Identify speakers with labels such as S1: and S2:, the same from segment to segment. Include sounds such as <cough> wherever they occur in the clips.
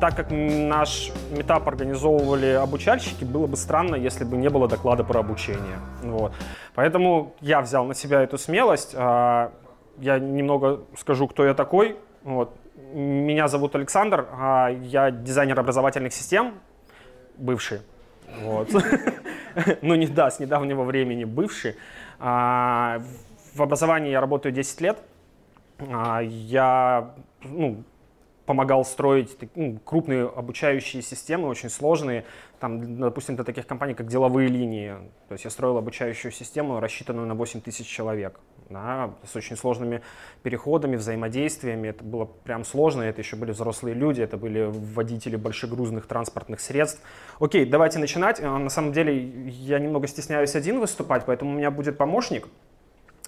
S1: так как наш метап организовывали обучальщики, было бы странно, если бы не было доклада про обучение. Вот. Поэтому я взял на себя эту смелость. А, я немного скажу, кто я такой. Вот. Меня зовут Александр, а я дизайнер образовательных систем, бывший. Вот. <laughs> ну, не да, с недавнего времени бывший. А, в образовании я работаю 10 лет. Я ну, помогал строить ну, крупные обучающие системы, очень сложные, там, допустим, для таких компаний, как деловые линии. То есть я строил обучающую систему, рассчитанную на 8 тысяч человек, да, с очень сложными переходами, взаимодействиями. Это было прям сложно, это еще были взрослые люди, это были водители большегрузных транспортных средств. Окей, давайте начинать. А, на самом деле я немного стесняюсь один выступать, поэтому у меня будет помощник.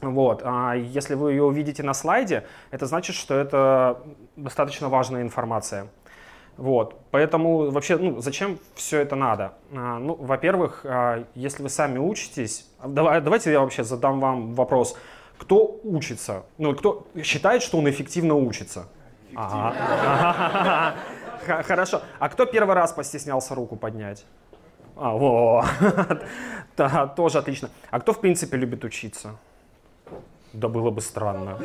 S1: Вот. А если вы ее увидите на слайде, это значит, что это достаточно важная информация. Вот. Поэтому вообще, ну, зачем все это надо? А, ну, во-первых, а, если вы сами учитесь, давай, давайте я вообще задам вам вопрос. Кто учится? Ну, кто считает, что он эффективно учится? <laughs> Хорошо. А кто первый раз постеснялся руку поднять? А. <laughs> Да, тоже отлично. А кто, в принципе, любит учиться? Да было бы странно.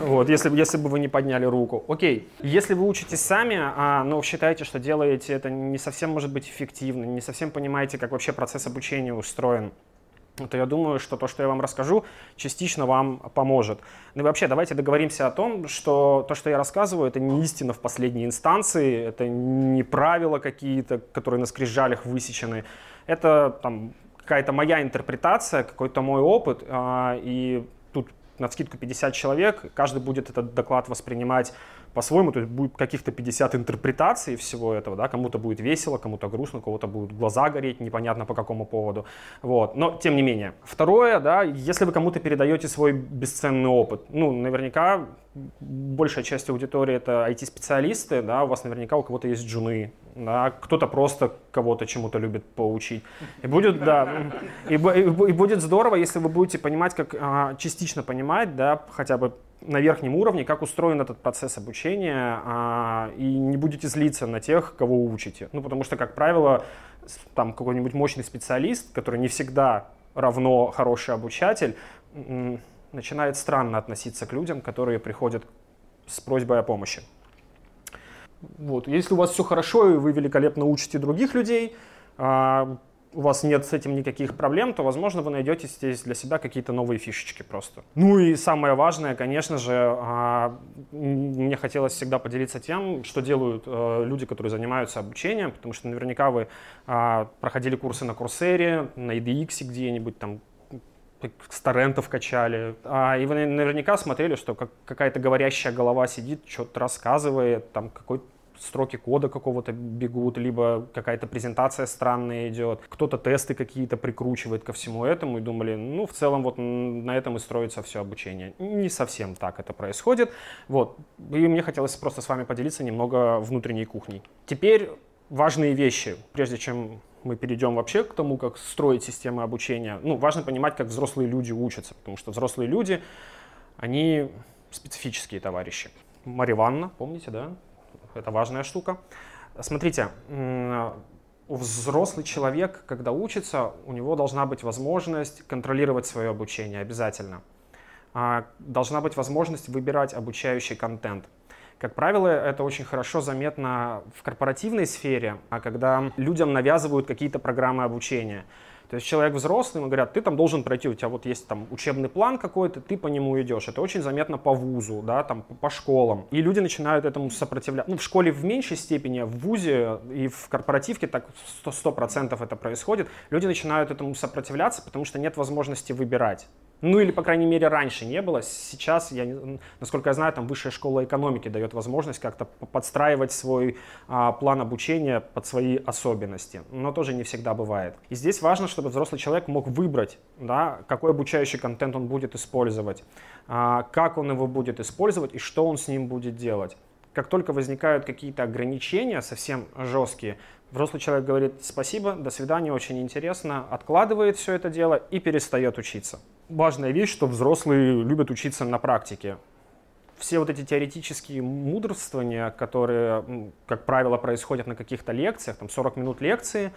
S1: Вот, если, если бы вы не подняли руку. Окей, если вы учитесь сами, а, но считаете, что делаете это не совсем может быть эффективно, не совсем понимаете, как вообще процесс обучения устроен, то я думаю, что то, что я вам расскажу, частично вам поможет. Ну и вообще, давайте договоримся о том, что то, что я рассказываю, это не истина в последней инстанции, это не правила какие-то, которые на скрижалях высечены. Это там какая-то моя интерпретация, какой-то мой опыт, а, и тут на скидку 50 человек, каждый будет этот доклад воспринимать по-своему, то есть будет каких-то 50 интерпретаций всего этого, да, кому-то будет весело, кому-то грустно, кого-то будут глаза гореть, непонятно по какому поводу, вот, но тем не менее. Второе, да, если вы кому-то передаете свой бесценный опыт, ну, наверняка большая часть аудитории это IT-специалисты, да, у вас наверняка у кого-то есть джуны, да, кто-то просто кого-то чему-то любит поучить. И будет, да, и, и, и будет здорово, если вы будете понимать, как а, частично понимать, да, хотя бы на верхнем уровне, как устроен этот процесс обучения, а, и не будете злиться на тех, кого учите. Ну, потому что, как правило, там какой-нибудь мощный специалист, который не всегда равно хороший обучатель, начинает странно относиться к людям, которые приходят с просьбой о помощи. Вот. Если у вас все хорошо и вы великолепно учите других людей, а, у вас нет с этим никаких проблем, то, возможно, вы найдете здесь для себя какие-то новые фишечки просто. Ну и самое важное, конечно же, а, мне хотелось всегда поделиться тем, что делают э, люди, которые занимаются обучением, потому что наверняка вы а, проходили курсы на Курсере, на EDX где-нибудь там, старентов качали. А, и вы наверняка смотрели, что как, какая-то говорящая голова сидит, что-то рассказывает, там какой-то строки кода какого-то бегут, либо какая-то презентация странная идет, кто-то тесты какие-то прикручивает ко всему этому и думали, ну, в целом вот на этом и строится все обучение. Не совсем так это происходит. Вот. И мне хотелось просто с вами поделиться немного внутренней кухней. Теперь важные вещи, прежде чем мы перейдем вообще к тому, как строить системы обучения. Ну, важно понимать, как взрослые люди учатся, потому что взрослые люди, они специфические товарищи. Мария Ивановна, помните, да? Это важная штука. Смотрите, взрослый человек, когда учится, у него должна быть возможность контролировать свое обучение обязательно. А, должна быть возможность выбирать обучающий контент. Как правило, это очень хорошо заметно в корпоративной сфере, а когда людям навязывают какие-то программы обучения. То есть человек взрослый, ему говорят, ты там должен пройти, у тебя вот есть там учебный план какой-то, ты по нему идешь. Это очень заметно по вузу, да, там по школам. И люди начинают этому сопротивляться. Ну, в школе в меньшей степени, в вузе и в корпоративке так 100%, 100 это происходит. Люди начинают этому сопротивляться, потому что нет возможности выбирать. Ну или, по крайней мере, раньше не было. Сейчас, я, насколько я знаю, там высшая школа экономики дает возможность как-то подстраивать свой а, план обучения под свои особенности. Но тоже не всегда бывает. И здесь важно, чтобы взрослый человек мог выбрать, да, какой обучающий контент он будет использовать, а, как он его будет использовать и что он с ним будет делать. Как только возникают какие-то ограничения совсем жесткие, взрослый человек говорит спасибо, до свидания, очень интересно, откладывает все это дело и перестает учиться важная вещь, что взрослые любят учиться на практике. все вот эти теоретические мудрствования, которые, как правило, происходят на каких-то лекциях, там 40 минут лекции,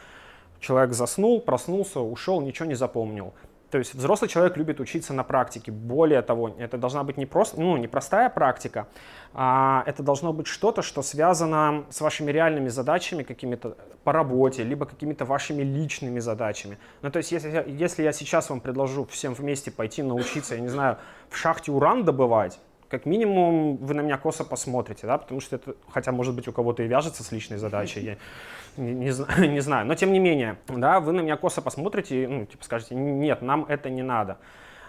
S1: человек заснул, проснулся, ушел, ничего не запомнил. То есть взрослый человек любит учиться на практике. Более того, это должна быть не просто, ну, не простая практика, а это должно быть что-то, что связано с вашими реальными задачами какими-то по работе, либо какими-то вашими личными задачами. Ну, то есть если, если я сейчас вам предложу всем вместе пойти научиться, я не знаю, в шахте уран добывать, как минимум вы на меня косо посмотрите, да, потому что это, хотя может быть у кого-то и вяжется с личной задачей, я не, не, <laughs> не знаю, но тем не менее, да, вы на меня косо посмотрите и, ну, типа скажете, нет, нам это не надо.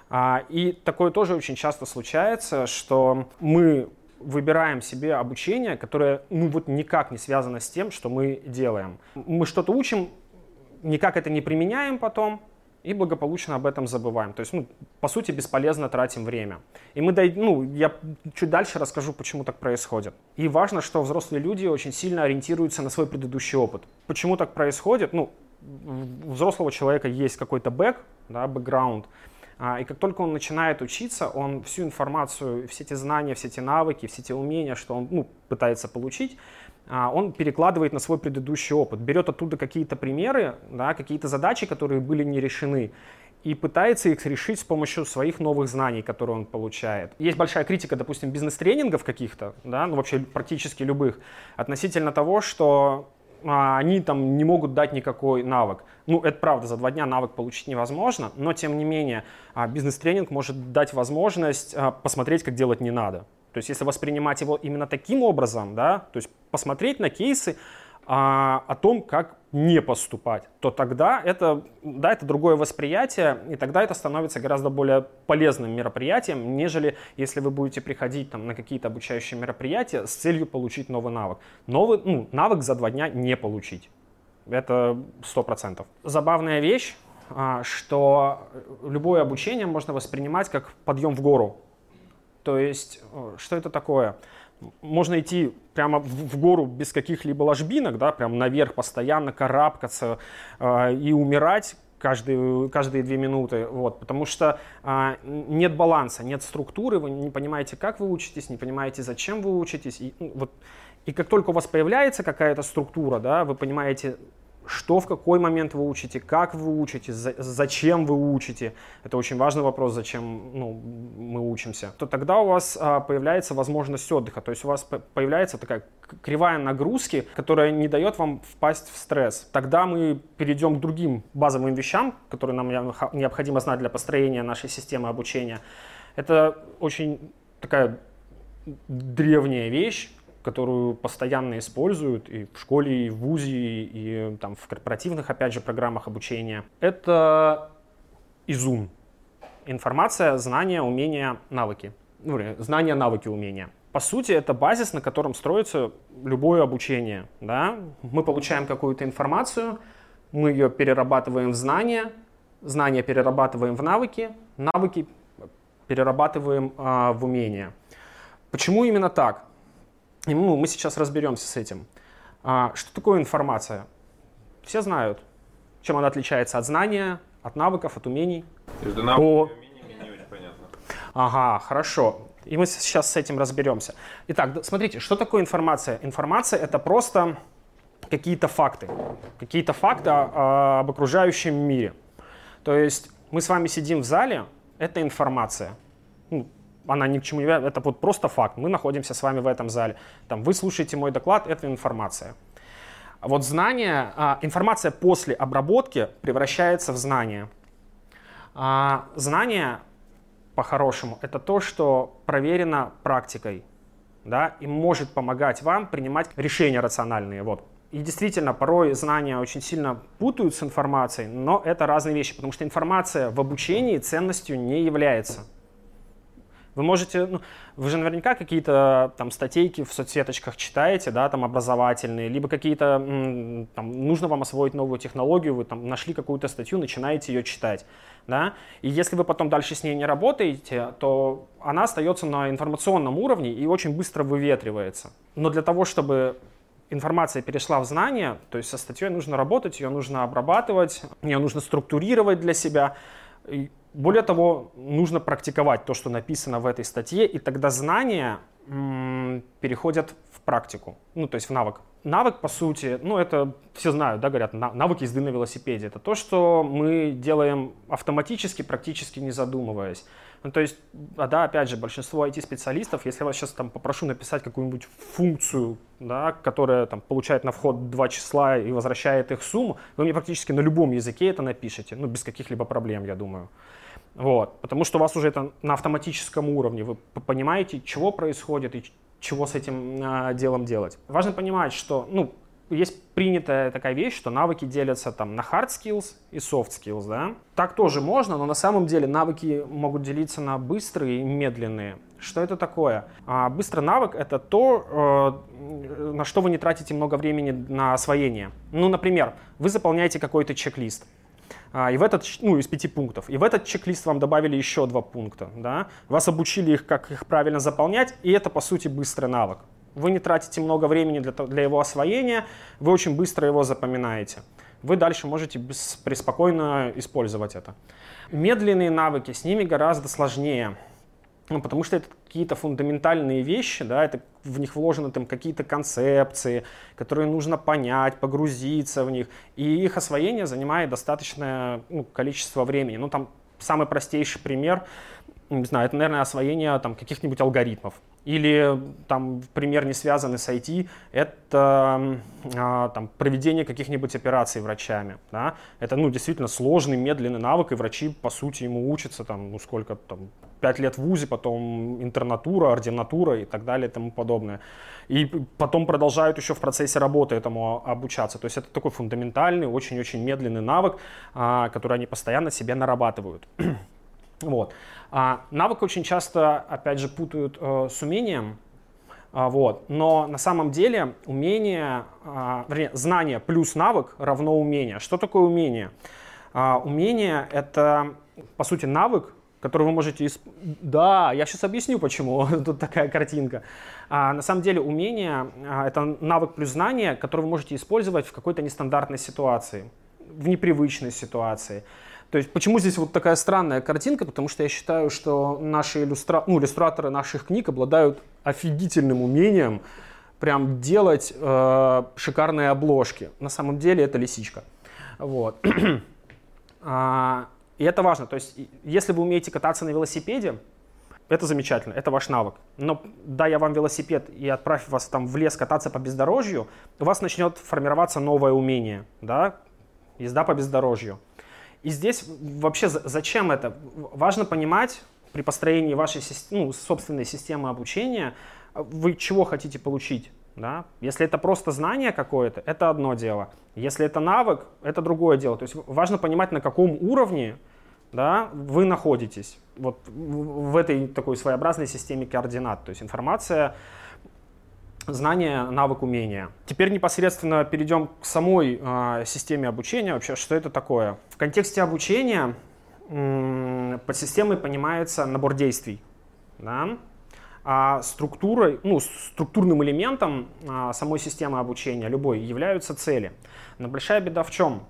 S1: А, и такое тоже очень часто случается, что мы выбираем себе обучение, которое, ну, вот никак не связано с тем, что мы делаем. Мы что-то учим, никак это не применяем потом, и благополучно об этом забываем. То есть, ну, по сути, бесполезно тратим время. И мы, ну, я чуть дальше расскажу, почему так происходит. И важно, что взрослые люди очень сильно ориентируются на свой предыдущий опыт. Почему так происходит? Ну, у взрослого человека есть какой-то бэк, да, бэкграунд, а, и как только он начинает учиться, он всю информацию, все эти знания, все эти навыки, все эти умения, что он ну, пытается получить, он перекладывает на свой предыдущий опыт, берет оттуда какие-то примеры, да, какие-то задачи, которые были не решены, и пытается их решить с помощью своих новых знаний, которые он получает. Есть большая критика, допустим, бизнес-тренингов каких-то, да, ну вообще практически любых, относительно того, что а, они там не могут дать никакой навык. Ну, это правда, за два дня навык получить невозможно, но тем не менее а, бизнес-тренинг может дать возможность а, посмотреть, как делать не надо. То есть если воспринимать его именно таким образом, да, то есть посмотреть на кейсы а, о том, как не поступать, то тогда это, да, это другое восприятие, и тогда это становится гораздо более полезным мероприятием, нежели если вы будете приходить там, на какие-то обучающие мероприятия с целью получить новый навык. Новый ну, навык за два дня не получить. Это сто процентов. Забавная вещь, а, что любое обучение можно воспринимать как подъем в гору. То есть, э, что это такое? Можно идти прямо в, гору без каких-либо ложбинок, да, прям наверх постоянно карабкаться э, и умирать каждые, каждые две минуты, вот, потому что э, нет баланса, нет структуры, вы не понимаете, как вы учитесь, не понимаете, зачем вы учитесь, и, ну, вот, и как только у вас появляется какая-то структура, да, вы понимаете, что в какой момент вы учите, как вы учите, за, зачем вы учите. Это очень важный вопрос, зачем ну, мы учимся. То тогда у вас а, появляется возможность отдыха. То есть у вас появляется такая кривая нагрузки, которая не дает вам впасть в стресс. Тогда мы перейдем к другим базовым вещам, которые нам необходимо знать для построения нашей системы обучения. Это очень такая древняя вещь, которую постоянно используют и в школе, и в ВУЗе, и там, в корпоративных, опять же, программах обучения. Это изум. Информация, знания, умения, навыки. Ну, знания, навыки, умения. По сути, это базис, на котором строится любое обучение. Да? Мы получаем какую-то информацию, мы ее перерабатываем в знания, знания перерабатываем в навыки, навыки перерабатываем э, в умения. Почему именно так? И ну, мы сейчас разберемся с этим. А, что такое информация? Все знают, чем она отличается от знания, от навыков, от умений.
S2: Между навыками О... и умениями не очень понятно.
S1: Ага, хорошо. И мы сейчас с этим разберемся. Итак, смотрите, что такое информация? Информация — это просто какие-то факты. Какие-то факты об окружающем мире. То есть мы с вами сидим в зале, это информация. Ну, она ни к чему не это вот просто факт. Мы находимся с вами в этом зале. Там, вы слушаете мой доклад, это информация. Вот знание, а, информация после обработки превращается в знание. А, знание, по-хорошему, это то, что проверено практикой, да, и может помогать вам принимать решения рациональные. Вот. И действительно, порой знания очень сильно путают с информацией, но это разные вещи, потому что информация в обучении ценностью не является. Вы можете, ну, вы же наверняка какие-то там статейки в соцсеточках читаете, да, там образовательные, либо какие-то, там, нужно вам освоить новую технологию, вы там нашли какую-то статью, начинаете ее читать, да, и если вы потом дальше с ней не работаете, то она остается на информационном уровне и очень быстро выветривается. Но для того, чтобы информация перешла в знание, то есть со статьей нужно работать, ее нужно обрабатывать, ее нужно структурировать для себя, более того, нужно практиковать то, что написано в этой статье, и тогда знания переходят в практику, ну, то есть в навык. Навык, по сути, ну, это все знают, да, говорят, навык езды на велосипеде. Это то, что мы делаем автоматически, практически не задумываясь. Ну, то есть, а, да, опять же, большинство IT-специалистов, если я вас сейчас там попрошу написать какую-нибудь функцию, да, которая там получает на вход два числа и возвращает их сумму, вы мне практически на любом языке это напишете, ну, без каких-либо проблем, я думаю. Вот, потому что у вас уже это на автоматическом уровне, вы понимаете, чего происходит и чего с этим э, делом делать. Важно понимать, что, ну, есть принятая такая вещь, что навыки делятся там на hard skills и soft skills, да. Так тоже можно, но на самом деле навыки могут делиться на быстрые и медленные. Что это такое? А, быстрый навык — это то, э, на что вы не тратите много времени на освоение. Ну, например, вы заполняете какой-то чек-лист. А, и в этот, ну, из пяти пунктов. И в этот чек-лист вам добавили еще два пункта. Да? Вас обучили их, как их правильно заполнять, и это, по сути, быстрый навык. Вы не тратите много времени для, для его освоения, вы очень быстро его запоминаете. Вы дальше можете без, преспокойно использовать это. Медленные навыки, с ними гораздо сложнее. Ну, потому что это какие-то фундаментальные вещи, да, это в них вложены там какие-то концепции, которые нужно понять, погрузиться в них, и их освоение занимает достаточное ну, количество времени. Ну, там самый простейший пример, не знаю, это, наверное, освоение там каких-нибудь алгоритмов. Или там пример не связанный с IT, это а, там, проведение каких-нибудь операций врачами. Да? Это ну, действительно сложный, медленный навык, и врачи, по сути, ему учатся там, ну, сколько там, 5 лет в ВУЗе, потом интернатура, ординатура и так далее и тому подобное. И потом продолжают еще в процессе работы этому обучаться. То есть это такой фундаментальный, очень-очень медленный навык, а, который они постоянно себе нарабатывают. <clears throat> вот. А, навык очень часто, опять же, путают э, с умением. А, вот. Но на самом деле умение, а, вернее, знание плюс навык равно умение. Что такое умение? Умение — это, по сути, навык, который вы можете... Исп... Да, я сейчас объясню, почему <laughs> тут такая картинка. А, на самом деле умение а, — это навык плюс знание, который вы можете использовать в какой-то нестандартной ситуации, в непривычной ситуации. То есть почему здесь вот такая странная картинка? Потому что я считаю, что наши иллюстра... ну, иллюстраторы наших книг обладают офигительным умением прям делать э, шикарные обложки. На самом деле это лисичка. Вот. <clears throat> и это важно. То есть если вы умеете кататься на велосипеде, это замечательно, это ваш навык. Но да, я вам велосипед и отправь вас там в лес кататься по бездорожью, у вас начнет формироваться новое умение, да, езда по бездорожью. И здесь вообще зачем это? Важно понимать при построении вашей ну, собственной системы обучения, вы чего хотите получить. Да? Если это просто знание какое-то, это одно дело. Если это навык, это другое дело. То есть важно понимать, на каком уровне да, вы находитесь вот в этой такой своеобразной системе координат. То есть информация знание, навык, умение. Теперь непосредственно перейдем к самой э, системе обучения. Вообще, что это такое? В контексте обучения э, под системой понимается набор действий. Да? А структурой, ну, структурным элементом а, самой системы обучения, любой, являются цели. Но большая беда в чем?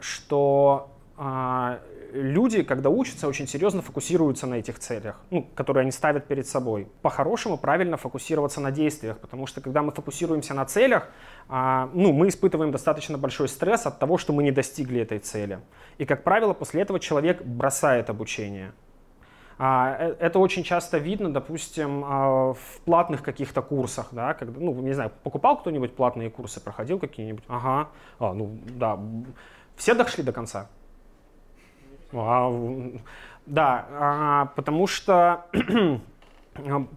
S1: Что а, люди, когда учатся, очень серьезно фокусируются на этих целях, ну, которые они ставят перед собой. По-хорошему, правильно фокусироваться на действиях, потому что когда мы фокусируемся на целях, а, ну, мы испытываем достаточно большой стресс от того, что мы не достигли этой цели. И, как правило, после этого человек бросает обучение. А, э, это очень часто видно, допустим, а, в платных каких-то курсах, да, когда, ну, не знаю, покупал кто-нибудь платные курсы, проходил какие-нибудь? Ага, а, ну, да, все дошли до конца? А, да, а, потому что <clears throat>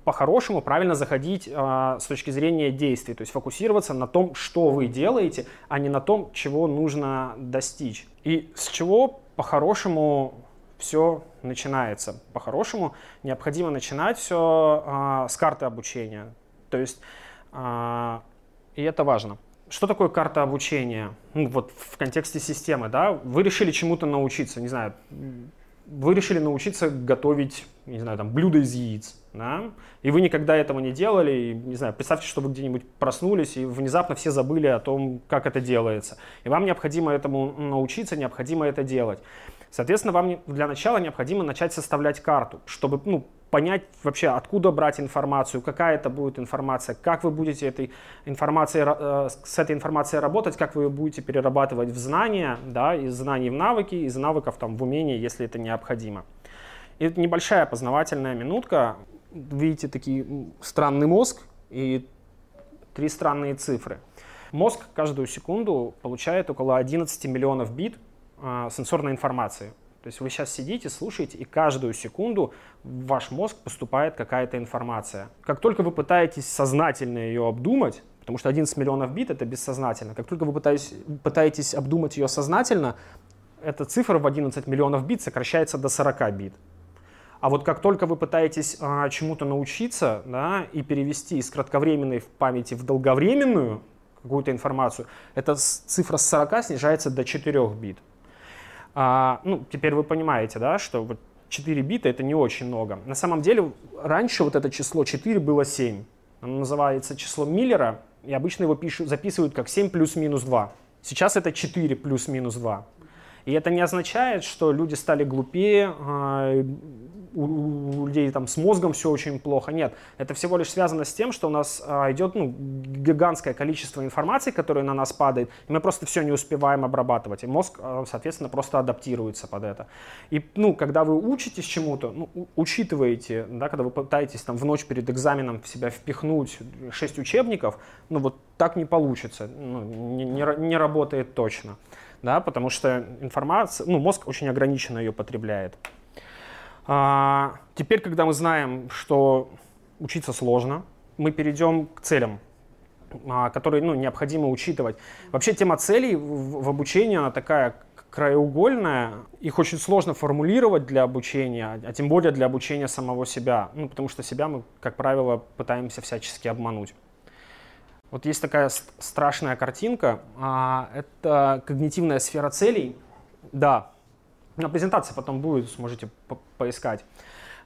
S1: по-хорошему правильно заходить а, с точки зрения действий, то есть фокусироваться на том, что вы делаете, а не на том, чего нужно достичь. И с чего по-хорошему все начинается. По-хорошему необходимо начинать все с карты обучения. То есть, и это важно. Что такое карта обучения? Ну, вот в контексте системы, да, вы решили чему-то научиться, не знаю, вы решили научиться готовить, не знаю, там, блюдо из яиц, да, и вы никогда этого не делали, и, не знаю, представьте, что вы где-нибудь проснулись, и внезапно все забыли о том, как это делается, и вам необходимо этому научиться, необходимо это делать. Соответственно, вам для начала необходимо начать составлять карту, чтобы ну, понять вообще, откуда брать информацию, какая это будет информация, как вы будете этой информацией, э, с этой информацией работать, как вы ее будете перерабатывать в знания, да, из знаний в навыки, из навыков там, в умения, если это необходимо. И это небольшая познавательная минутка. Видите такие странный мозг и три странные цифры. Мозг каждую секунду получает около 11 миллионов бит э, сенсорной информации. То есть вы сейчас сидите, слушаете, и каждую секунду в ваш мозг поступает какая-то информация. Как только вы пытаетесь сознательно ее обдумать, потому что 11 миллионов бит это бессознательно, как только вы пытаетесь, пытаетесь обдумать ее сознательно, эта цифра в 11 миллионов бит сокращается до 40 бит. А вот как только вы пытаетесь а, чему-то научиться да, и перевести из кратковременной в памяти в долговременную какую-то информацию, эта цифра с 40 снижается до 4 бит. А, ну, теперь вы понимаете, да, что вот 4 бита это не очень много. На самом деле, раньше вот это число 4 было 7. Оно называется число Миллера, и обычно его пишут, записывают как 7 плюс-минус 2. Сейчас это 4 плюс-минус 2. И это не означает, что люди стали глупее, а, у людей там с мозгом все очень плохо. Нет, это всего лишь связано с тем, что у нас а, идет ну, гигантское количество информации, которая на нас падает, и мы просто все не успеваем обрабатывать. И мозг, а, соответственно, просто адаптируется под это. И ну, когда вы учитесь чему-то, ну, учитываете, да, когда вы пытаетесь там в ночь перед экзаменом в себя впихнуть 6 учебников, ну вот так не получится, ну, не, не, не работает точно. Да, потому что информация, ну, мозг очень ограниченно ее потребляет. А, теперь, когда мы знаем, что учиться сложно, мы перейдем к целям, а, которые ну, необходимо учитывать. Вообще тема целей в, в обучении, она такая краеугольная, их очень сложно формулировать для обучения, а тем более для обучения самого себя, ну, потому что себя мы, как правило, пытаемся всячески обмануть. Вот есть такая страшная картинка, а, это когнитивная сфера целей. Да, на презентации потом будет, сможете по поискать,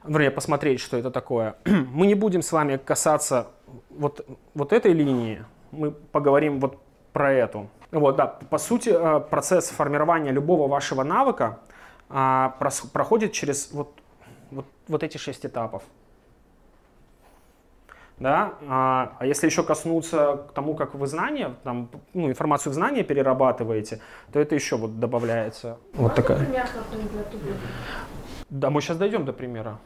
S1: вернее, посмотреть, что это такое. <clears throat> Мы не будем с вами касаться вот, вот этой линии, мы поговорим вот про эту. Вот, да, по сути, э, процесс формирования любого вашего навыка а, проходит через вот, вот, вот эти шесть этапов да, а, а если еще коснуться к тому, как вы знания, там, ну, информацию в знания перерабатываете, то это еще вот добавляется. Вот такая. Да, мы сейчас дойдем до примера.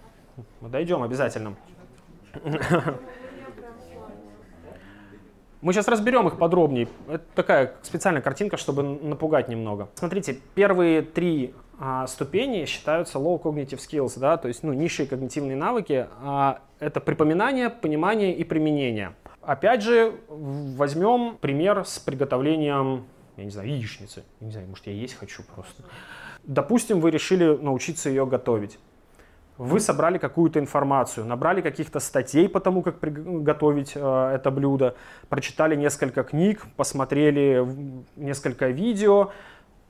S1: Мы дойдем обязательно. Мы сейчас разберем их подробнее. Это такая специальная картинка, чтобы напугать немного. Смотрите, первые три а, ступени считаются low cognitive skills, да, то есть ну, низшие когнитивные навыки. А, это припоминание, понимание и применение. Опять же, возьмем пример с приготовлением, я не знаю, яичницы. Я не знаю, может, я есть хочу просто. Допустим, вы решили научиться ее готовить. Вы собрали какую-то информацию, набрали каких-то статей по тому, как готовить э, это блюдо, прочитали несколько книг, посмотрели несколько видео,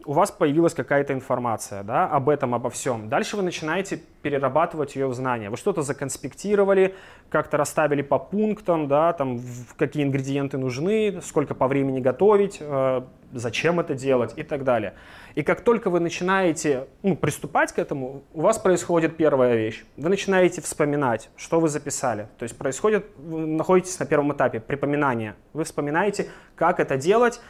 S1: у вас появилась какая-то информация да, об этом, обо всем. Дальше вы начинаете перерабатывать ее в знания. Вы что-то законспектировали, как-то расставили по пунктам, да, там, какие ингредиенты нужны, сколько по времени готовить, э, зачем это делать и так далее. И как только вы начинаете ну, приступать к этому, у вас происходит первая вещь. Вы начинаете вспоминать, что вы записали. То есть происходит, вы находитесь на первом этапе припоминания. Вы вспоминаете, как это делать,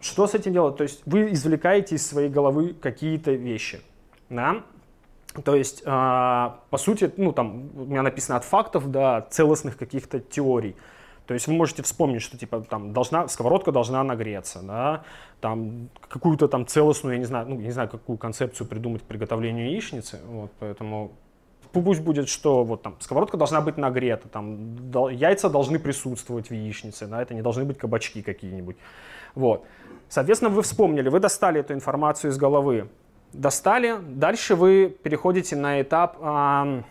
S1: что с этим делать? То есть вы извлекаете из своей головы какие-то вещи. Да? То есть, э, по сути, ну, там, у меня написано от фактов до целостных каких-то теорий. То есть вы можете вспомнить, что типа там должна, сковородка должна нагреться, да, там какую-то там целостную, я не знаю, ну, не знаю, какую концепцию придумать к приготовлению яичницы, вот, поэтому пусть будет, что вот там сковородка должна быть нагрета, там яйца должны присутствовать в яичнице, да, это не должны быть кабачки какие-нибудь, вот. Соответственно, вы вспомнили, вы достали эту информацию из головы, достали, дальше вы переходите на этап э,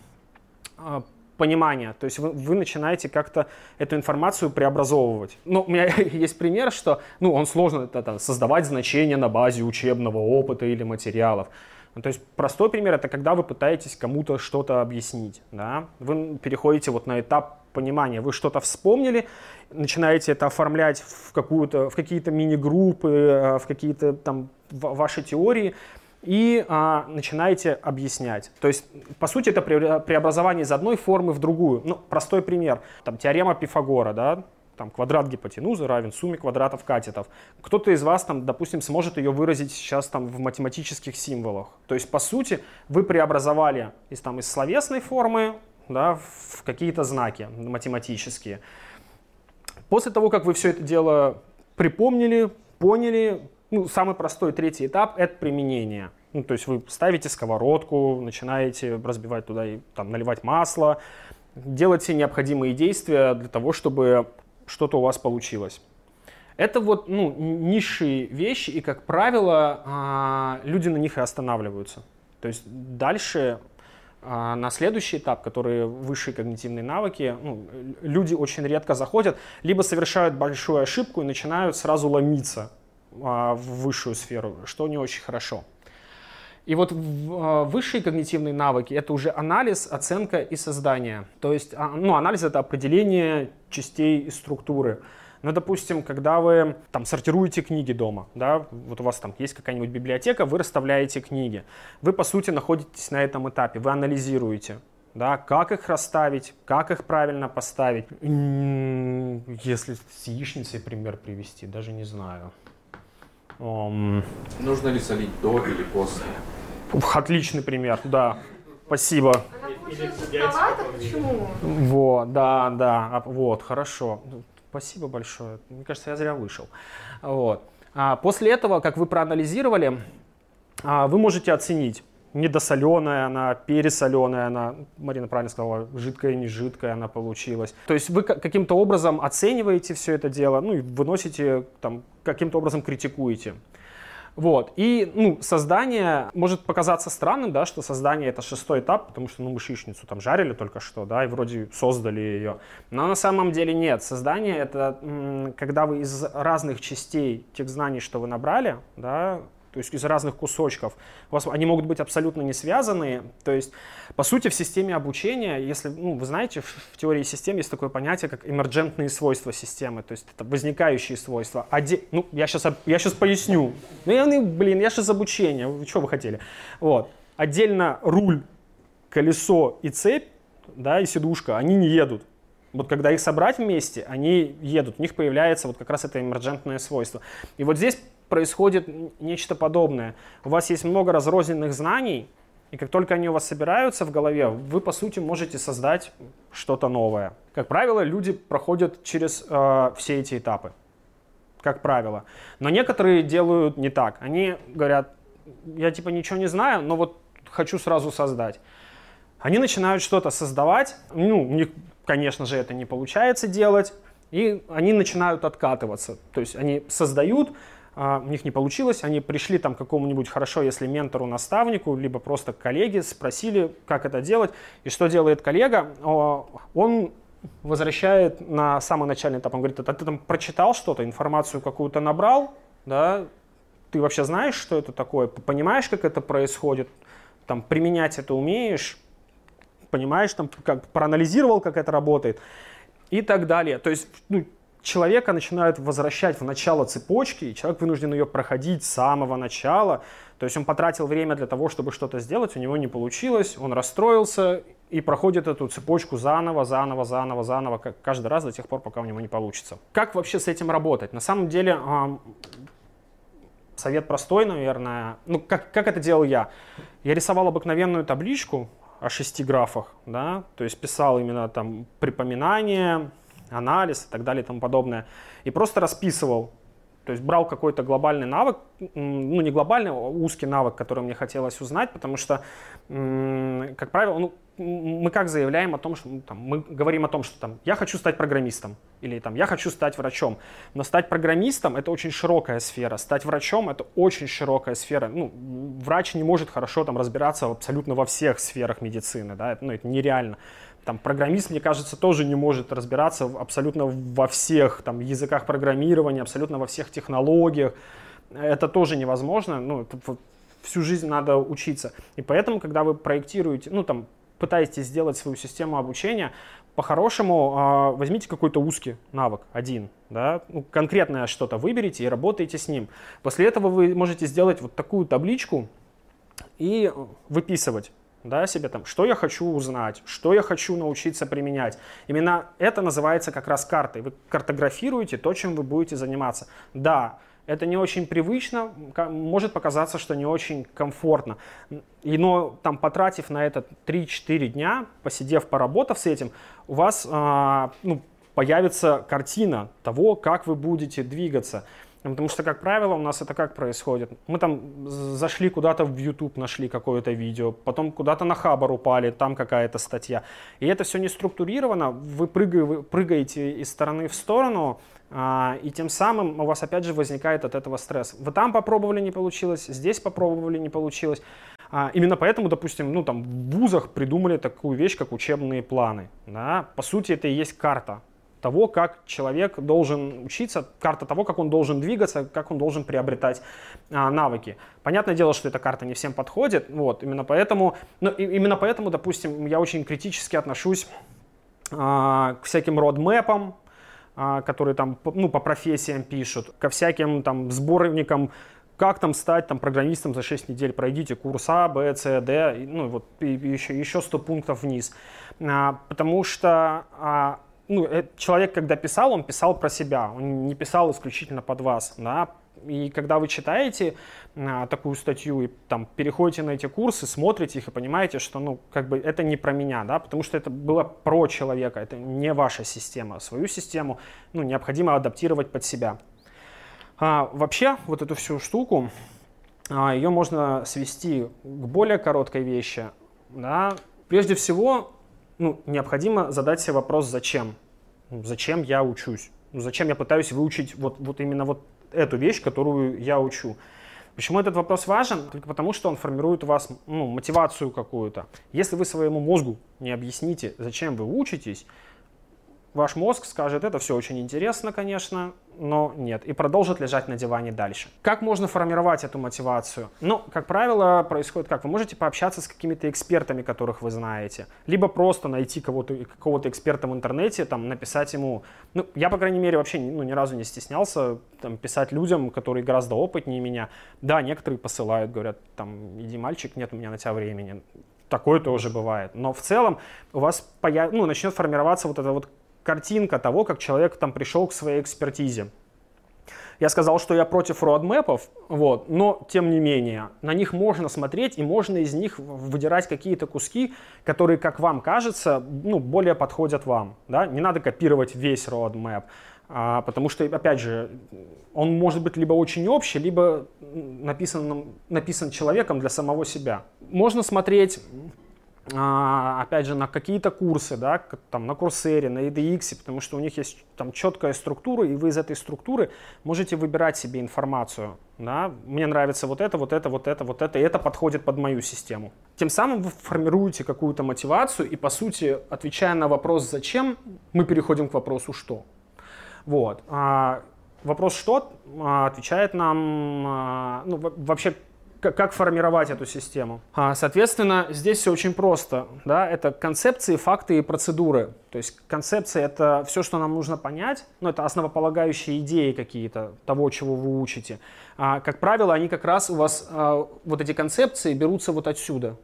S1: э, понимания, то есть вы, вы начинаете как-то эту информацию преобразовывать. Ну, у меня <laughs> есть пример, что, ну, он сложно это, там, создавать значения на базе учебного опыта или материалов. Ну, то есть простой пример это когда вы пытаетесь кому-то что-то объяснить, да, вы переходите вот на этап понимания, вы что-то вспомнили, начинаете это оформлять в, какую-то, в какие-то мини-группы, э, в какие-то там ваши теории, и а, начинаете объяснять. То есть, по сути, это преобразование из одной формы в другую. Ну, простой пример. Там теорема Пифагора, да, там квадрат гипотенузы равен сумме квадратов катетов. Кто-то из вас, там, допустим, сможет ее выразить сейчас там, в математических символах. То есть, по сути, вы преобразовали из, там, из словесной формы да, в какие-то знаки математические. После того, как вы все это дело припомнили, поняли, ну, самый простой третий этап – это применение. Ну, то есть вы ставите сковородку, начинаете разбивать туда и там, наливать масло, делать все необходимые действия для того, чтобы что-то у вас получилось. Это вот ну, низшие вещи, и, как правило, а, люди на них и останавливаются. То есть дальше а, на следующий этап, который высшие когнитивные навыки, ну, люди очень редко заходят, либо совершают большую ошибку и начинают сразу ломиться а, в высшую сферу, что не очень хорошо. И вот а, высшие когнитивные навыки — это уже анализ, оценка и создание. То есть а, ну, анализ — это определение частей и структуры. Ну, допустим, когда вы там сортируете книги дома, да, вот у вас там есть какая-нибудь библиотека, вы расставляете книги. Вы, по сути, находитесь на этом этапе, вы анализируете, да, как их расставить, как их правильно поставить. Если с яичницей пример привести, даже не знаю.
S2: Нужно ли солить до или после?
S1: Отличный пример, да. Спасибо.
S3: почему?
S1: Вот, да, да, а, вот, хорошо. Спасибо большое. Мне кажется, я зря вышел. Вот. А после этого, как вы проанализировали, а, вы можете оценить, недосоленая она, пересоленая она, Марина правильно сказала, жидкая, не жидкая она получилась. То есть вы каким-то образом оцениваете все это дело, ну и выносите, там, каким-то образом критикуете. Вот. И ну, создание может показаться странным, да, что создание это шестой этап, потому что ну, мы шишницу там жарили только что, да, и вроде создали ее. Но на самом деле нет. Создание это когда вы из разных частей тех знаний, что вы набрали, да, то есть из разных кусочков. У вас, они могут быть абсолютно не связанные. То есть, по сути, в системе обучения, если, ну, вы знаете, в, в теории систем есть такое понятие, как эмерджентные свойства системы, то есть это возникающие свойства. Оде... Ну, я сейчас, я сейчас поясню. Ну, я, блин, я сейчас обучение, что вы хотели? Вот. Отдельно руль, колесо и цепь, да, и сидушка, они не едут. Вот когда их собрать вместе, они едут, у них появляется вот как раз это эмерджентное свойство. И вот здесь происходит нечто подобное. У вас есть много разрозненных знаний, и как только они у вас собираются в голове, вы, по сути, можете создать что-то новое. Как правило, люди проходят через э, все эти этапы. Как правило. Но некоторые делают не так. Они говорят, я типа ничего не знаю, но вот хочу сразу создать. Они начинают что-то создавать. Ну, у них, конечно же, это не получается делать. И они начинают откатываться. То есть они создают, у них не получилось, они пришли там к какому-нибудь хорошо, если ментору, наставнику, либо просто коллеге, спросили, как это делать. И что делает коллега? Он возвращает на самый начальный этап, он говорит, а ты там прочитал что-то, информацию какую-то набрал, да, ты вообще знаешь, что это такое, понимаешь, как это происходит, там, применять это умеешь, понимаешь, там, как проанализировал, как это работает? И так далее. То есть, ну, человека начинают возвращать в начало цепочки, и человек вынужден ее проходить с самого начала. То есть он потратил время для того, чтобы что-то сделать, у него не получилось, он расстроился и проходит эту цепочку заново, заново, заново, заново, каждый раз до тех пор, пока у него не получится. Как вообще с этим работать? На самом деле совет простой, наверное. Ну, как, как это делал я? Я рисовал обыкновенную табличку о шести графах, да, то есть писал именно там припоминания, анализ и так далее и тому подобное. И просто расписывал. То есть брал какой-то глобальный навык, ну не глобальный, а узкий навык, который мне хотелось узнать, потому что, как правило, ну, мы как заявляем о том, что ну, там, мы говорим о том, что там, я хочу стать программистом или там, я хочу стать врачом. Но стать программистом это очень широкая сфера, стать врачом это очень широкая сфера. Ну, врач не может хорошо там разбираться абсолютно во всех сферах медицины, да, ну, это нереально там, программист, мне кажется, тоже не может разбираться абсолютно во всех там, языках программирования, абсолютно во всех технологиях. Это тоже невозможно. Ну, это, всю жизнь надо учиться. И поэтому, когда вы проектируете, ну, там, пытаетесь сделать свою систему обучения, по-хорошему э, возьмите какой-то узкий навык, один, да, ну, конкретное что-то выберите и работайте с ним. После этого вы можете сделать вот такую табличку, и выписывать да, себе там, что я хочу узнать, что я хочу научиться применять. Именно это называется как раз картой. Вы картографируете то, чем вы будете заниматься. Да, это не очень привычно, может показаться, что не очень комфортно. И, но там, потратив на это 3-4 дня, посидев, поработав с этим, у вас а, ну, появится картина того, как вы будете двигаться. Потому что, как правило, у нас это как происходит? Мы там зашли куда-то в YouTube, нашли какое-то видео, потом куда-то на Хабар упали, там какая-то статья. И это все не структурировано, вы прыгаете из стороны в сторону, а, и тем самым у вас опять же возникает от этого стресс. Вы там попробовали, не получилось, здесь попробовали, не получилось. А, именно поэтому, допустим, ну, там, в вузах придумали такую вещь, как учебные планы. Да? По сути, это и есть карта того, как человек должен учиться, карта того, как он должен двигаться, как он должен приобретать а, навыки. Понятное дело, что эта карта не всем подходит, вот, именно поэтому, ну, и, именно поэтому, допустим, я очень критически отношусь а, к всяким родмэпам, а, которые там, ну, по профессиям пишут, ко всяким там сборникам, как там стать там программистом за 6 недель, пройдите курс А, Б, С, Д, ну, вот и еще, еще 100 пунктов вниз. А, потому что а, ну, э, человек, когда писал, он писал про себя, он не писал исключительно под вас, да, и когда вы читаете а, такую статью и там переходите на эти курсы, смотрите их и понимаете, что ну как бы это не про меня, да, потому что это было про человека, это не ваша система, свою систему ну необходимо адаптировать под себя. А, вообще вот эту всю штуку а, ее можно свести к более короткой вещи, да. Прежде всего ну, необходимо задать себе вопрос, зачем? Ну, зачем я учусь? Ну, зачем я пытаюсь выучить вот, вот именно вот эту вещь, которую я учу? Почему этот вопрос важен? Только потому, что он формирует у вас ну, мотивацию какую-то. Если вы своему мозгу не объясните, зачем вы учитесь, Ваш мозг скажет, это все очень интересно, конечно, но нет, и продолжит лежать на диване дальше. Как можно формировать эту мотивацию? Ну, как правило, происходит как? Вы можете пообщаться с какими-то экспертами, которых вы знаете, либо просто найти кого-то, какого-то эксперта в интернете, там, написать ему, ну, я, по крайней мере, вообще ну, ни разу не стеснялся там, писать людям, которые гораздо опытнее меня. Да, некоторые посылают, говорят, там, иди, мальчик, нет у меня на тебя времени. Такое тоже бывает. Но в целом у вас появ... ну, начнет формироваться вот это вот картинка того, как человек там пришел к своей экспертизе. Я сказал, что я против роадмэпов, вот, но тем не менее, на них можно смотреть и можно из них выдирать какие-то куски, которые, как вам кажется, ну, более подходят вам. Да? Не надо копировать весь roadmap, а, потому что, опять же, он может быть либо очень общий, либо написан, написан человеком для самого себя. Можно смотреть опять же, на какие-то курсы, да, там, на Курсере, на EDX, потому что у них есть там четкая структура, и вы из этой структуры можете выбирать себе информацию. Да. Мне нравится вот это, вот это, вот это, вот это, и это подходит под мою систему. Тем самым вы формируете какую-то мотивацию, и, по сути, отвечая на вопрос «зачем?», мы переходим к вопросу «что?». Вот. А, вопрос «что?» а, отвечает нам, а, ну, вообще, как формировать эту систему. А, соответственно, здесь все очень просто. Да? Это концепции, факты и процедуры. То есть концепция — это все, что нам нужно понять, ну, это основополагающие идеи какие-то того, чего вы учите. А, как правило, они как раз у вас, а, вот эти концепции берутся вот отсюда.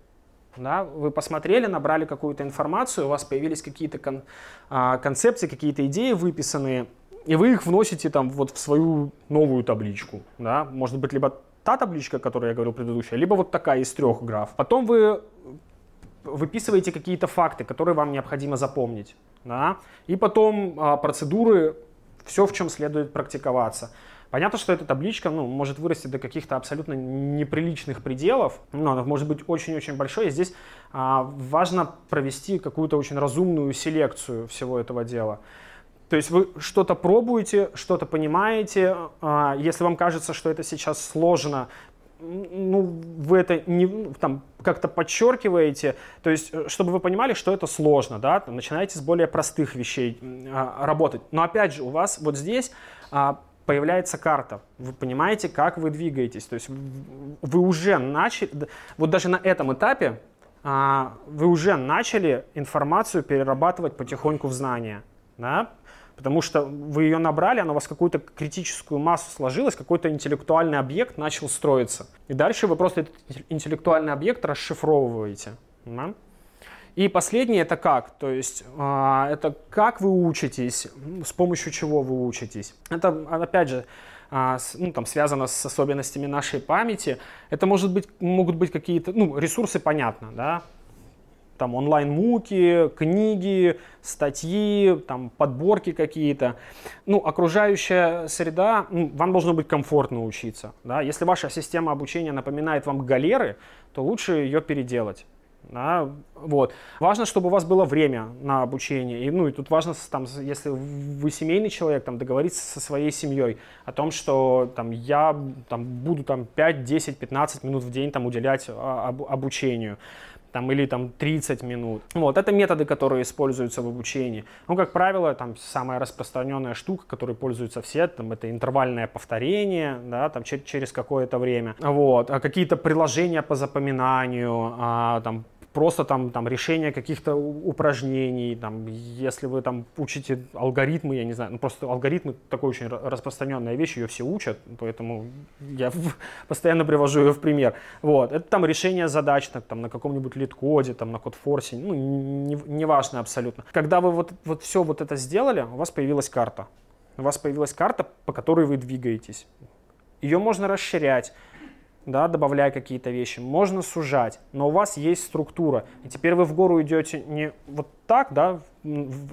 S1: Да? Вы посмотрели, набрали какую-то информацию, у вас появились какие-то кон, а, концепции, какие-то идеи выписанные, и вы их вносите там вот в свою новую табличку. Да? Может быть, либо та табличка, которую я говорил предыдущая, либо вот такая из трех граф. Потом вы выписываете какие-то факты, которые вам необходимо запомнить. Да? И потом а, процедуры, все, в чем следует практиковаться. Понятно, что эта табличка ну, может вырасти до каких-то абсолютно неприличных пределов, но она может быть очень-очень большой. И здесь а, важно провести какую-то очень разумную селекцию всего этого дела. То есть вы что-то пробуете, что-то понимаете. А, если вам кажется, что это сейчас сложно, ну, вы это не, там, как-то подчеркиваете, то есть, э, чтобы вы понимали, что это сложно, да, начинаете с более простых вещей а, работать. Но опять же, у вас вот здесь а, появляется карта, вы понимаете, как вы двигаетесь, то есть вы уже начали, вот даже на этом этапе вы уже начали информацию перерабатывать потихоньку в знания, да, Потому что вы ее набрали, она у вас какую-то критическую массу сложилась, какой-то интеллектуальный объект начал строиться. И дальше вы просто этот интеллектуальный объект расшифровываете. Да? И последнее это как, то есть э, это как вы учитесь, с помощью чего вы учитесь. Это опять же с, ну, там, связано с особенностями нашей памяти. Это может быть, могут быть какие-то, ну, ресурсы, понятно, да, там онлайн-муки, книги, статьи, там подборки какие-то. Ну, окружающая среда, ну, вам должно быть комфортно учиться. Да? Если ваша система обучения напоминает вам галеры, то лучше ее переделать. Да, вот. Важно, чтобы у вас было время на обучение. И, ну, и тут важно, там, если вы семейный человек, там, договориться со своей семьей о том, что там, я там, буду там, 5, 10, 15 минут в день там, уделять а, об, обучению там, или там 30 минут. Вот, это методы, которые используются в обучении. Ну, как правило, там самая распространенная штука, которой пользуются все, там, это интервальное повторение, да, там, через, какое-то время. Вот, а какие-то приложения по запоминанию, а, там, просто там, там решение каких-то упражнений, там, если вы там учите алгоритмы, я не знаю, ну просто алгоритмы такой очень распространенная вещь, ее все учат, поэтому я <laughs> постоянно привожу ее в пример. Вот, это там решение задач на, там, на каком-нибудь лид-коде, там, на код-форсе, ну, неважно не, не абсолютно. Когда вы вот, вот все вот это сделали, у вас появилась карта. У вас появилась карта, по которой вы двигаетесь. Ее можно расширять, да, добавляя какие-то вещи, можно сужать, но у вас есть структура. И теперь вы в гору идете не вот так, да,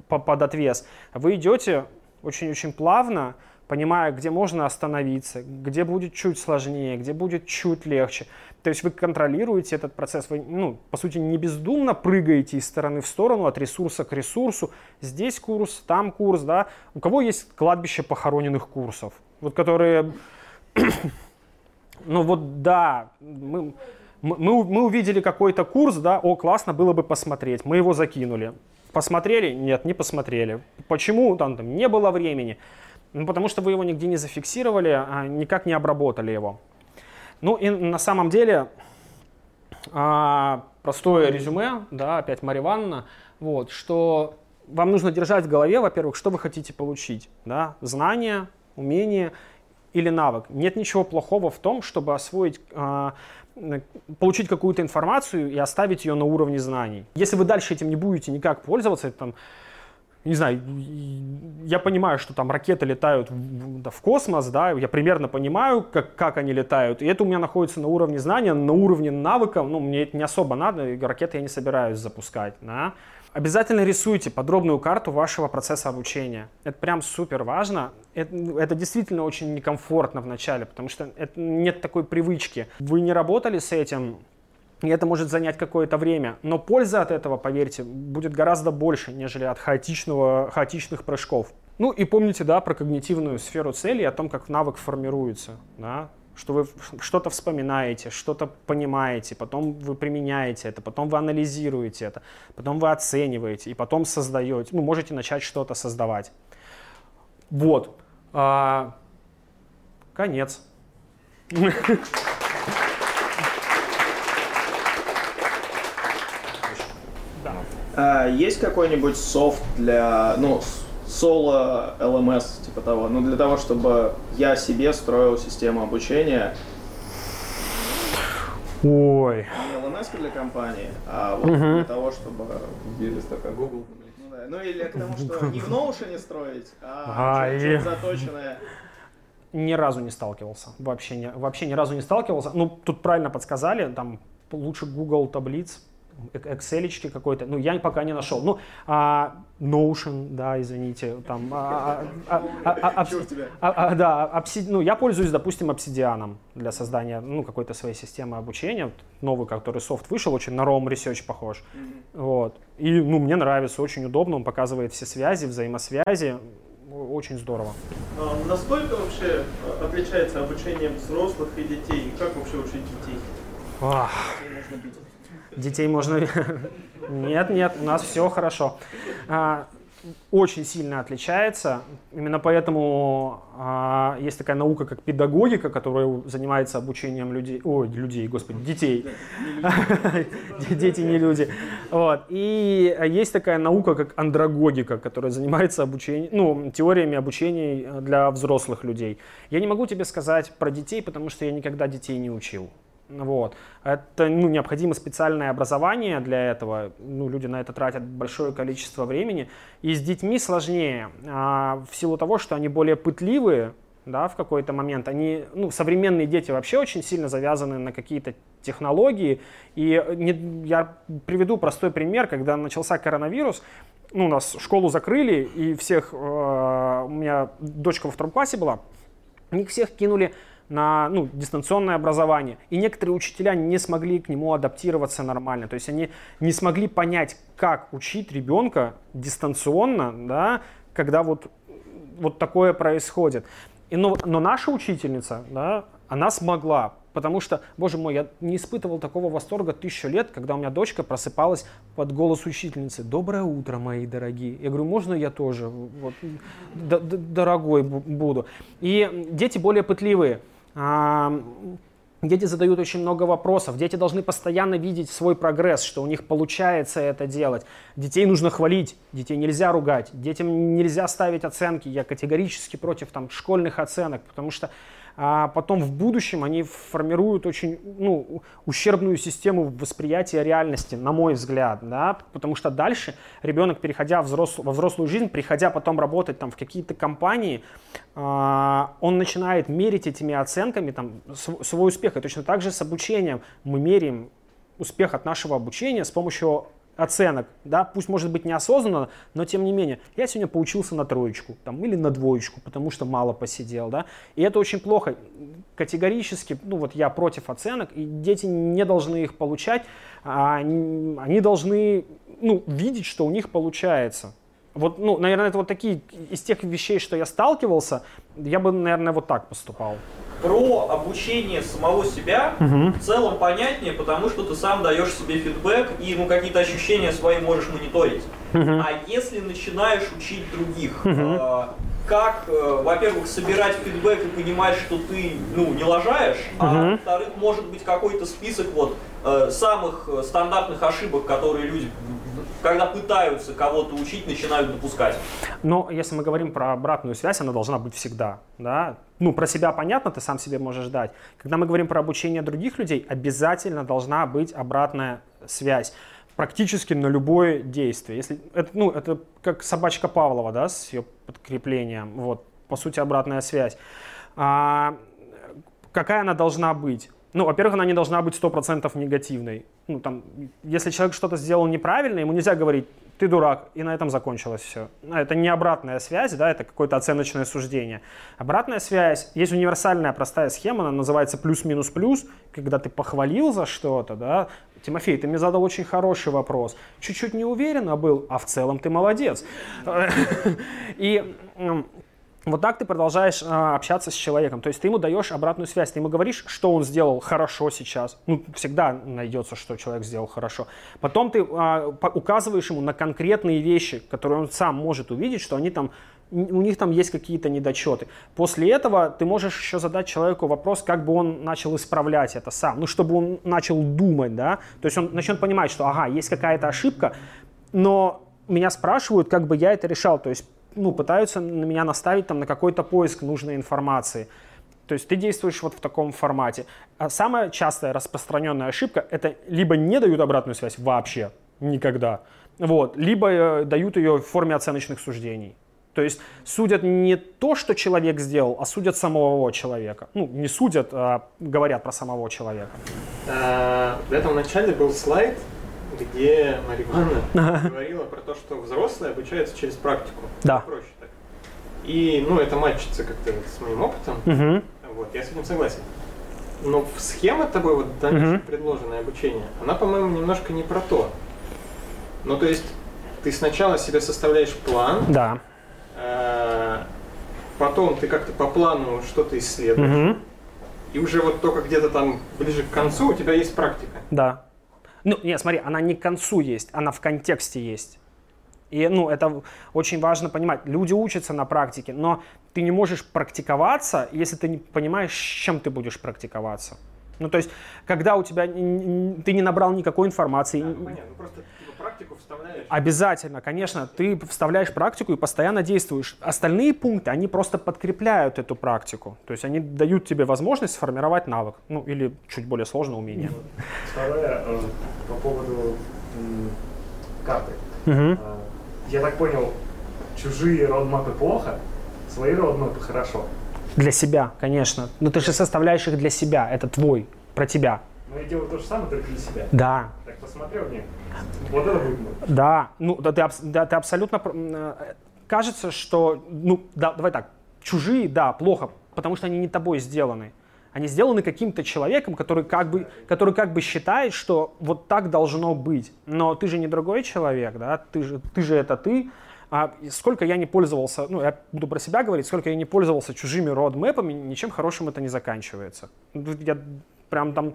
S1: под отвес, а вы идете очень-очень плавно, понимая, где можно остановиться, где будет чуть сложнее, где будет чуть легче. То есть вы контролируете этот процесс, вы, ну, по сути, не бездумно прыгаете из стороны в сторону, от ресурса к ресурсу. Здесь курс, там курс, да. У кого есть кладбище похороненных курсов, вот которые ну вот да, мы, мы, мы увидели какой-то курс, да, о, классно было бы посмотреть, мы его закинули. Посмотрели? Нет, не посмотрели. Почему? Там, там не было времени. Ну, потому что вы его нигде не зафиксировали, а никак не обработали его. Ну и на самом деле а, простое резюме, да, опять Мария Ивановна, вот, что вам нужно держать в голове, во-первых, что вы хотите получить, да, знания, умения или навык. Нет ничего плохого в том, чтобы освоить, э, получить какую-то информацию и оставить ее на уровне знаний. Если вы дальше этим не будете никак пользоваться, там, не знаю, я понимаю, что там ракеты летают в космос, да, я примерно понимаю, как, как они летают, и это у меня находится на уровне знания, на уровне навыка, ну, мне это не особо надо, ракеты я не собираюсь запускать, да. Обязательно рисуйте подробную карту вашего процесса обучения. Это прям супер важно. Это, это действительно очень некомфортно в начале, потому что это, нет такой привычки. Вы не работали с этим, и это может занять какое-то время. Но польза от этого, поверьте, будет гораздо больше, нежели от хаотичного, хаотичных прыжков. Ну и помните, да, про когнитивную сферу целей, о том, как навык формируется. Да? Что вы <laughs> что-то вспоминаете, что-то понимаете, потом вы применяете это, потом вы анализируете это, потом вы оцениваете и потом создаете, ну, можете начать что-то создавать. Вот. А, конец. <laughs>
S4: А, есть какой-нибудь софт для, ну, соло LMS, типа того. Но для того, чтобы я себе строил систему обучения.
S1: Ой.
S4: Не LMS для компании, а вот угу. для того, чтобы...
S2: Есть такая Google.
S4: Ну, да. ну или к тому, что не в Notion строить, а, а что-то заточенное
S1: ни разу не сталкивался. Вообще, не, вообще ни разу не сталкивался. Ну, тут правильно подсказали, там лучше Google таблиц Excel какой-то, ну, я пока не нашел. Ну, а, Notion, да, извините, там, а, а, а, а, да, обсид, ну, я пользуюсь, допустим, Obsidian для создания, ну, какой-то своей системы обучения, новый, который софт вышел, очень на Rome Research похож, вот, и, ну, мне нравится, очень удобно, он показывает все связи, взаимосвязи, очень здорово.
S4: Насколько вообще отличается обучение взрослых и детей, как вообще учить детей?
S1: Ах. Детей можно... <laughs> Нет, нет, у нас все хорошо. А, очень сильно отличается. Именно поэтому а, есть такая наука, как педагогика, которая занимается обучением людей, ой, людей, господи, детей. <laughs> Дети не люди. Вот. И есть такая наука, как андрогогика, которая занимается обучением, ну, теориями обучения для взрослых людей. Я не могу тебе сказать про детей, потому что я никогда детей не учил. Вот. Это ну, необходимо специальное образование для этого. Ну, люди на это тратят большое количество времени. И с детьми сложнее а, в силу того, что они более пытливые, да, в какой-то момент. Они, ну, современные дети вообще очень сильно завязаны на какие-то технологии. И не, я приведу простой пример, когда начался коронавирус, ну, у нас школу закрыли, и всех, э, у меня дочка во втором классе была, их всех кинули на ну, дистанционное образование. И некоторые учителя не смогли к нему адаптироваться нормально. То есть они не смогли понять, как учить ребенка дистанционно, да, когда вот, вот такое происходит. И, но, но наша учительница, да, она смогла, потому что, боже мой, я не испытывал такого восторга тысячу лет, когда у меня дочка просыпалась под голос учительницы. Доброе утро, мои дорогие. Я говорю, можно я тоже вот, дорогой буду? И дети более пытливые. Дети задают очень много вопросов. Дети должны постоянно видеть свой прогресс, что у них получается это делать. Детей нужно хвалить, детей нельзя ругать, детям нельзя ставить оценки. Я категорически против там, школьных оценок, потому что а потом в будущем они формируют очень ну, ущербную систему восприятия реальности, на мой взгляд, да, потому что дальше ребенок, переходя взрос, во взрослую жизнь, приходя потом работать там в какие-то компании, а, он начинает мерить этими оценками там, свой успех. И точно так же с обучением мы меряем успех от нашего обучения с помощью оценок, да, пусть может быть неосознанно, но тем не менее, я сегодня поучился на троечку там, или на двоечку, потому что мало посидел, да, и это очень плохо. Категорически, ну вот я против оценок, и дети не должны их получать, а они, они должны, ну, видеть, что у них получается. Вот, ну, наверное, это вот такие из тех вещей, что я сталкивался, я бы, наверное, вот так поступал.
S5: Про обучение самого себя угу. в целом понятнее, потому что ты сам даешь себе фидбэк и ну, какие-то ощущения свои можешь мониторить. Угу. А если начинаешь учить других, угу. э, как, э, во-первых, собирать фидбэк и понимать, что ты ну, не лажаешь, угу. а во-вторых, может быть какой-то список вот, э, самых э, стандартных ошибок, которые люди когда пытаются кого-то учить, начинают допускать.
S1: Но если мы говорим про обратную связь, она должна быть всегда. Да? Ну, про себя понятно, ты сам себе можешь дать. Когда мы говорим про обучение других людей, обязательно должна быть обратная связь практически на любое действие. Если это, ну, это как собачка Павлова, да, с ее подкреплением. Вот, по сути, обратная связь. А, какая она должна быть? Ну, во-первых, она не должна быть 100% негативной. Ну, там, если человек что-то сделал неправильно, ему нельзя говорить, ты дурак, и на этом закончилось все. Ну, это не обратная связь, да, это какое-то оценочное суждение. Обратная связь, есть универсальная простая схема, она называется плюс-минус-плюс, когда ты похвалил за что-то, да, Тимофей, ты мне задал очень хороший вопрос. Чуть-чуть не уверенно был, а в целом ты молодец. <laughs> И вот так ты продолжаешь э, общаться с человеком. То есть ты ему даешь обратную связь, ты ему говоришь, что он сделал хорошо сейчас. Ну, всегда найдется, что человек сделал хорошо. Потом ты э, указываешь ему на конкретные вещи, которые он сам может увидеть, что они там, у них там есть какие-то недочеты. После этого ты можешь еще задать человеку вопрос, как бы он начал исправлять это сам. Ну, чтобы он начал думать, да. То есть он начнет понимать, что, ага, есть какая-то ошибка, но меня спрашивают, как бы я это решал. То есть ну, пытаются на меня наставить там, на какой-то поиск нужной информации. То есть ты действуешь вот в таком формате. А самая частая распространенная ошибка – это либо не дают обратную связь вообще, никогда, вот, либо э, дают ее в форме оценочных суждений. То есть судят не то, что человек сделал, а судят самого человека. Ну, не судят, а говорят про самого человека.
S6: А, в этом начале был слайд, где Марья говорила про то, что взрослые обучаются через практику.
S1: Да.
S6: Проще так. И, ну, это матчится как-то с моим опытом. Угу. Вот, я с этим согласен. Но схема тобой, вот дальше угу. предложенное обучение, она, по-моему, немножко не про то. Ну, то есть, ты сначала себе составляешь план.
S1: Да.
S6: Э, потом ты как-то по плану что-то исследуешь. Угу. И уже вот только где-то там ближе к концу у тебя есть практика.
S1: Да. Ну, нет, смотри, она не к концу есть, она в контексте есть. И ну, это очень важно понимать. Люди учатся на практике, но ты не можешь практиковаться, если ты не понимаешь, с чем ты будешь практиковаться. Ну, то есть, когда у тебя ты не набрал никакой информации.
S6: Да, ну, понятно, просто вставляешь.
S1: Обязательно, конечно, ты вставляешь практику и постоянно действуешь. Остальные пункты, они просто подкрепляют эту практику. То есть они дают тебе возможность сформировать навык, ну или чуть более сложное умение.
S7: Второе, э, по поводу карты. Угу. Я так понял, чужие родмапы плохо, свои родмапы хорошо.
S1: Для себя, конечно. Но ты же составляешь их для себя. Это твой, про тебя.
S7: Ну я делаю то же самое, только для себя.
S1: Да.
S7: Так посмотрел мне. Вот это мой.
S1: Да. Ну, да, ты, да, ты абсолютно... Э, кажется, что... Ну, да, давай так. Чужие, да, плохо, потому что они не тобой сделаны. Они сделаны каким-то человеком, который как бы, который как бы считает, что вот так должно быть. Но ты же не другой человек, да? Ты же, ты же это ты. А сколько я не пользовался, ну, я буду про себя говорить, сколько я не пользовался чужими roadmap ами, ничем хорошим это не заканчивается. Я прям там...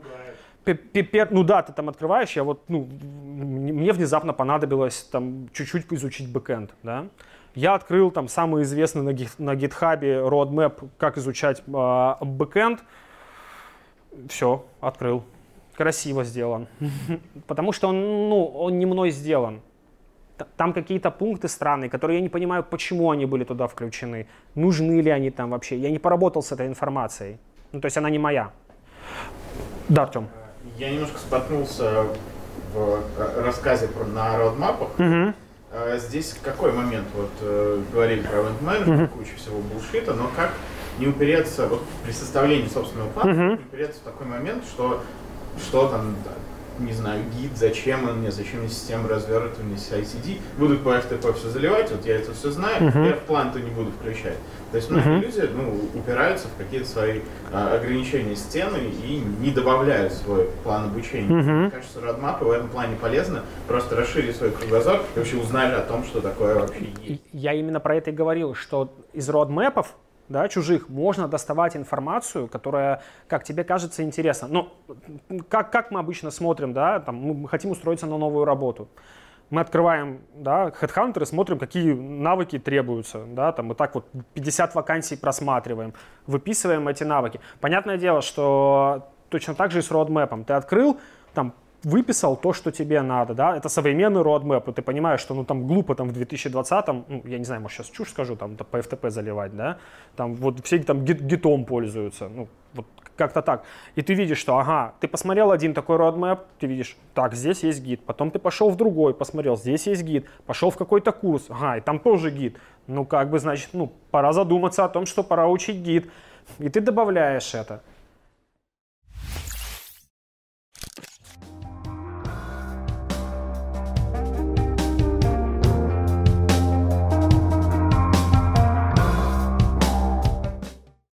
S1: Ну да, ты там открываешь, я вот, ну, мне внезапно понадобилось там чуть-чуть изучить backend, да. Я открыл там самый известный на, Git, на GitHub е roadmap, как изучать э, backend. Все, открыл. Красиво сделан. <laughs> Потому что он, ну, он не мной сделан там какие-то пункты странные, которые я не понимаю, почему они были туда включены, нужны ли они там вообще. Я не поработал с этой информацией. Ну, то есть она не моя. Да, Артем.
S8: Я немножко споткнулся в рассказе про, на родмапах. Угу. Здесь какой момент? Вот э, говорили про event management, угу. куча всего булшита, но как не упереться вот при составлении собственного плана, угу. не упереться в такой момент, что что там не знаю, гид, зачем он мне, зачем мне система развертывания CICD, будут по FTP все заливать, вот я это все знаю, uh-huh. я в план-то не буду включать. То есть многие uh-huh. люди ну, упираются в какие-то свои а, ограничения стены и не добавляют свой план обучения. Uh-huh. Мне кажется, родмапы в этом плане полезно, просто расширить свой кругозор и вообще узнали о том, что такое вообще есть.
S1: Я именно про это и говорил, что из родмэпов да, чужих, можно доставать информацию, которая, как тебе кажется, интересна. Но как, как мы обычно смотрим, да, там, мы хотим устроиться на новую работу. Мы открываем, да, HeadHunter и смотрим, какие навыки требуются, да, там мы так вот 50 вакансий просматриваем, выписываем эти навыки. Понятное дело, что точно так же и с roadmap. Ты открыл, там выписал то, что тебе надо, да, это современный roadmap, и ты понимаешь, что, ну, там, глупо там в 2020-м, ну, я не знаю, может, сейчас чушь скажу, там, по FTP заливать, да, там, вот все там гит, гитом пользуются, ну, вот как-то так. И ты видишь, что, ага, ты посмотрел один такой roadmap, ты видишь, так, здесь есть гид, потом ты пошел в другой, посмотрел, здесь есть гид, пошел в какой-то курс, ага, и там тоже гид. Ну, как бы, значит, ну, пора задуматься о том, что пора учить гид. И ты добавляешь это.